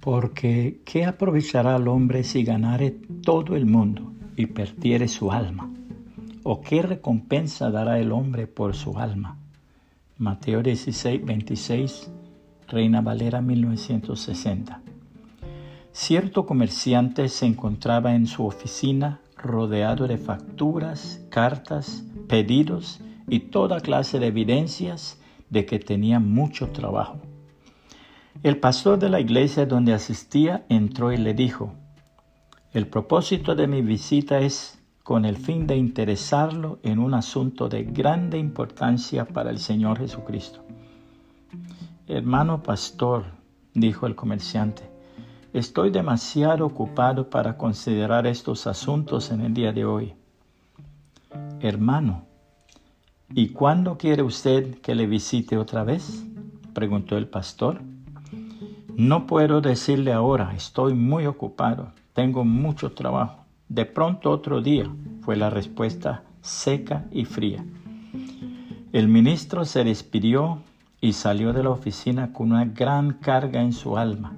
Porque ¿qué aprovechará el hombre si ganare todo el mundo y perdiere su alma? ¿O qué recompensa dará el hombre por su alma? Mateo 16, 26, Reina Valera 1960. Cierto comerciante se encontraba en su oficina rodeado de facturas, cartas, pedidos y toda clase de evidencias de que tenía mucho trabajo. El pastor de la iglesia donde asistía entró y le dijo, el propósito de mi visita es con el fin de interesarlo en un asunto de grande importancia para el Señor Jesucristo. Hermano pastor, dijo el comerciante, estoy demasiado ocupado para considerar estos asuntos en el día de hoy. Hermano, ¿y cuándo quiere usted que le visite otra vez? preguntó el pastor. No puedo decirle ahora, estoy muy ocupado, tengo mucho trabajo. De pronto otro día, fue la respuesta seca y fría. El ministro se despidió y salió de la oficina con una gran carga en su alma,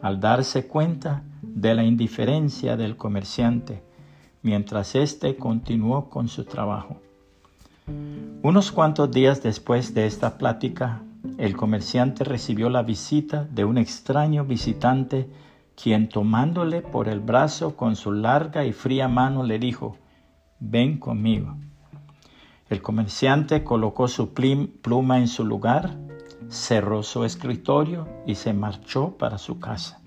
al darse cuenta de la indiferencia del comerciante, mientras éste continuó con su trabajo. Unos cuantos días después de esta plática, el comerciante recibió la visita de un extraño visitante quien tomándole por el brazo con su larga y fría mano le dijo, ven conmigo. El comerciante colocó su pluma en su lugar, cerró su escritorio y se marchó para su casa.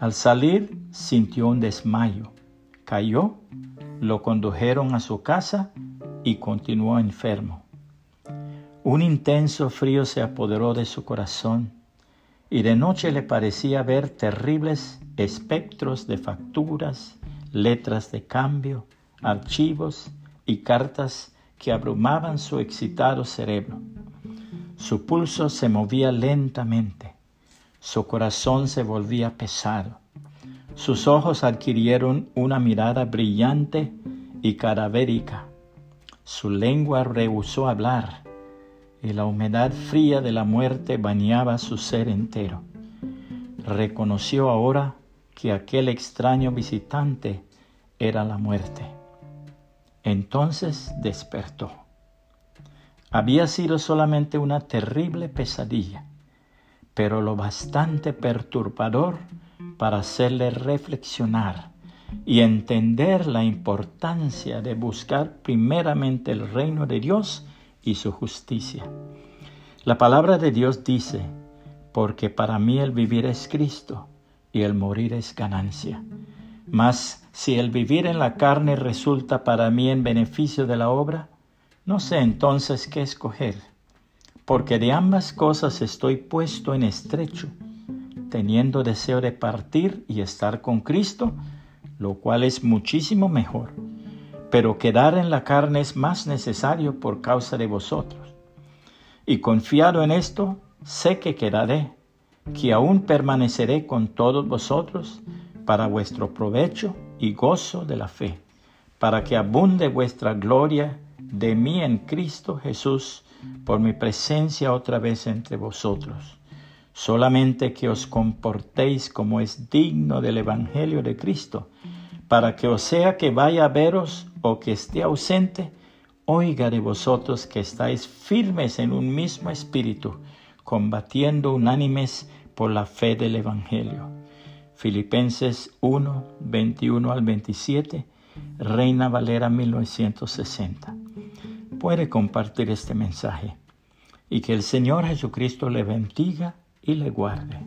Al salir sintió un desmayo, cayó, lo condujeron a su casa y continuó enfermo. Un intenso frío se apoderó de su corazón y de noche le parecía ver terribles espectros de facturas, letras de cambio, archivos y cartas que abrumaban su excitado cerebro. Su pulso se movía lentamente, su corazón se volvía pesado, sus ojos adquirieron una mirada brillante y cadavérica, su lengua rehusó hablar, y la humedad fría de la muerte bañaba su ser entero. Reconoció ahora que aquel extraño visitante era la muerte. Entonces despertó. Había sido solamente una terrible pesadilla, pero lo bastante perturbador para hacerle reflexionar y entender la importancia de buscar primeramente el reino de Dios y su justicia. La palabra de Dios dice, porque para mí el vivir es Cristo y el morir es ganancia. Mas si el vivir en la carne resulta para mí en beneficio de la obra, no sé entonces qué escoger, porque de ambas cosas estoy puesto en estrecho, teniendo deseo de partir y estar con Cristo, lo cual es muchísimo mejor pero quedar en la carne es más necesario por causa de vosotros. Y confiado en esto, sé que quedaré, que aún permaneceré con todos vosotros para vuestro provecho y gozo de la fe, para que abunde vuestra gloria de mí en Cristo Jesús por mi presencia otra vez entre vosotros. Solamente que os comportéis como es digno del Evangelio de Cristo, para que o sea que vaya a veros o que esté ausente, oiga de vosotros que estáis firmes en un mismo espíritu, combatiendo unánimes por la fe del Evangelio. Filipenses 1, 21 al 27, Reina Valera 1960. Puede compartir este mensaje y que el Señor Jesucristo le bendiga y le guarde.